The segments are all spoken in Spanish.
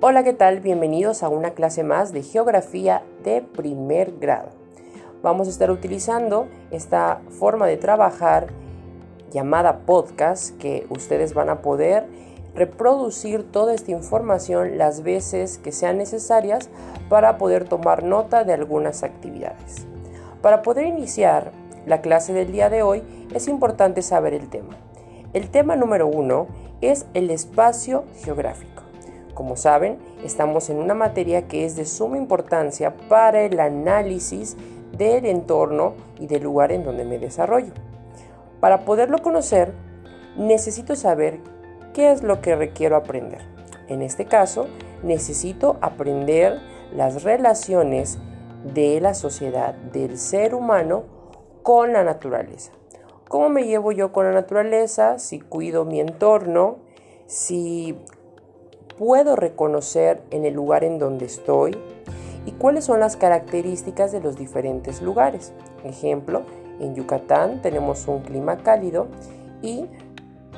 Hola, ¿qué tal? Bienvenidos a una clase más de geografía de primer grado. Vamos a estar utilizando esta forma de trabajar llamada podcast que ustedes van a poder reproducir toda esta información las veces que sean necesarias para poder tomar nota de algunas actividades. Para poder iniciar la clase del día de hoy es importante saber el tema. El tema número uno es el espacio geográfico. Como saben, estamos en una materia que es de suma importancia para el análisis del entorno y del lugar en donde me desarrollo. Para poderlo conocer, necesito saber qué es lo que requiero aprender. En este caso, necesito aprender las relaciones de la sociedad, del ser humano con la naturaleza. ¿Cómo me llevo yo con la naturaleza? Si cuido mi entorno, si puedo reconocer en el lugar en donde estoy y cuáles son las características de los diferentes lugares. Ejemplo, en Yucatán tenemos un clima cálido y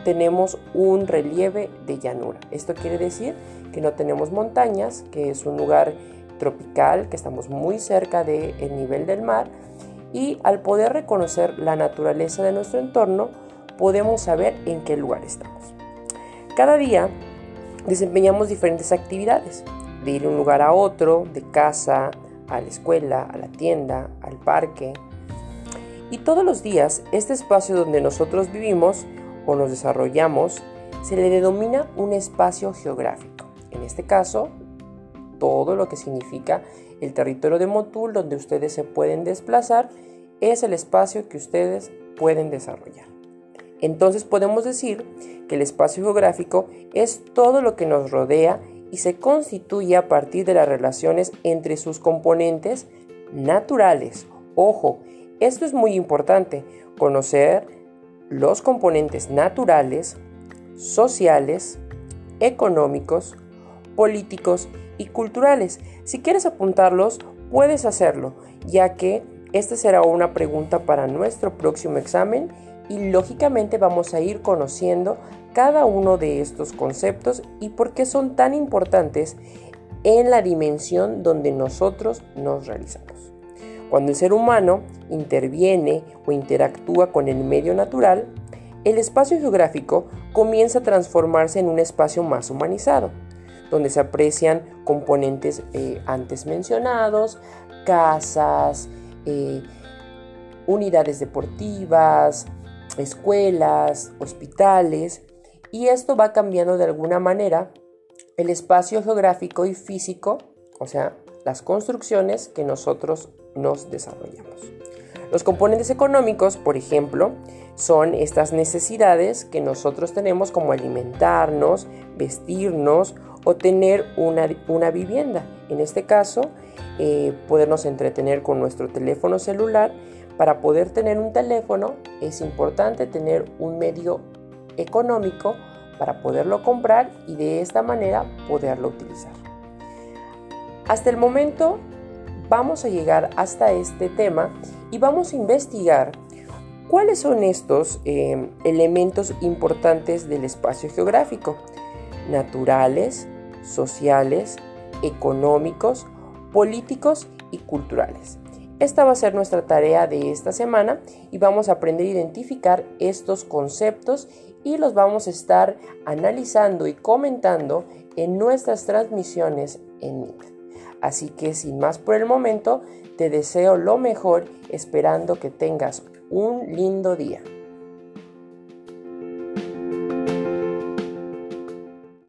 tenemos un relieve de llanura. Esto quiere decir que no tenemos montañas, que es un lugar tropical, que estamos muy cerca del nivel del mar y al poder reconocer la naturaleza de nuestro entorno podemos saber en qué lugar estamos. Cada día desempeñamos diferentes actividades, de ir de un lugar a otro, de casa, a la escuela, a la tienda, al parque. Y todos los días, este espacio donde nosotros vivimos o nos desarrollamos se le denomina un espacio geográfico. En este caso, todo lo que significa el territorio de Motul donde ustedes se pueden desplazar es el espacio que ustedes pueden desarrollar. Entonces podemos decir que el espacio geográfico es todo lo que nos rodea y se constituye a partir de las relaciones entre sus componentes naturales. Ojo, esto es muy importante, conocer los componentes naturales, sociales, económicos, políticos y culturales. Si quieres apuntarlos, puedes hacerlo, ya que esta será una pregunta para nuestro próximo examen y lógicamente vamos a ir conociendo cada uno de estos conceptos y por qué son tan importantes en la dimensión donde nosotros nos realizamos. Cuando el ser humano interviene o interactúa con el medio natural, el espacio geográfico comienza a transformarse en un espacio más humanizado, donde se aprecian componentes eh, antes mencionados, casas, eh, unidades deportivas, escuelas, hospitales, y esto va cambiando de alguna manera el espacio geográfico y físico, o sea, las construcciones que nosotros nos desarrollamos. Los componentes económicos, por ejemplo, son estas necesidades que nosotros tenemos como alimentarnos, vestirnos o tener una, una vivienda. En este caso, eh, podernos entretener con nuestro teléfono celular para poder tener un teléfono es importante tener un medio económico para poderlo comprar y de esta manera poderlo utilizar. Hasta el momento vamos a llegar hasta este tema y vamos a investigar cuáles son estos eh, elementos importantes del espacio geográfico, naturales, sociales, económicos, políticos y culturales. Esta va a ser nuestra tarea de esta semana y vamos a aprender a identificar estos conceptos y los vamos a estar analizando y comentando en nuestras transmisiones en Meet. Así que sin más por el momento, te deseo lo mejor esperando que tengas un lindo día.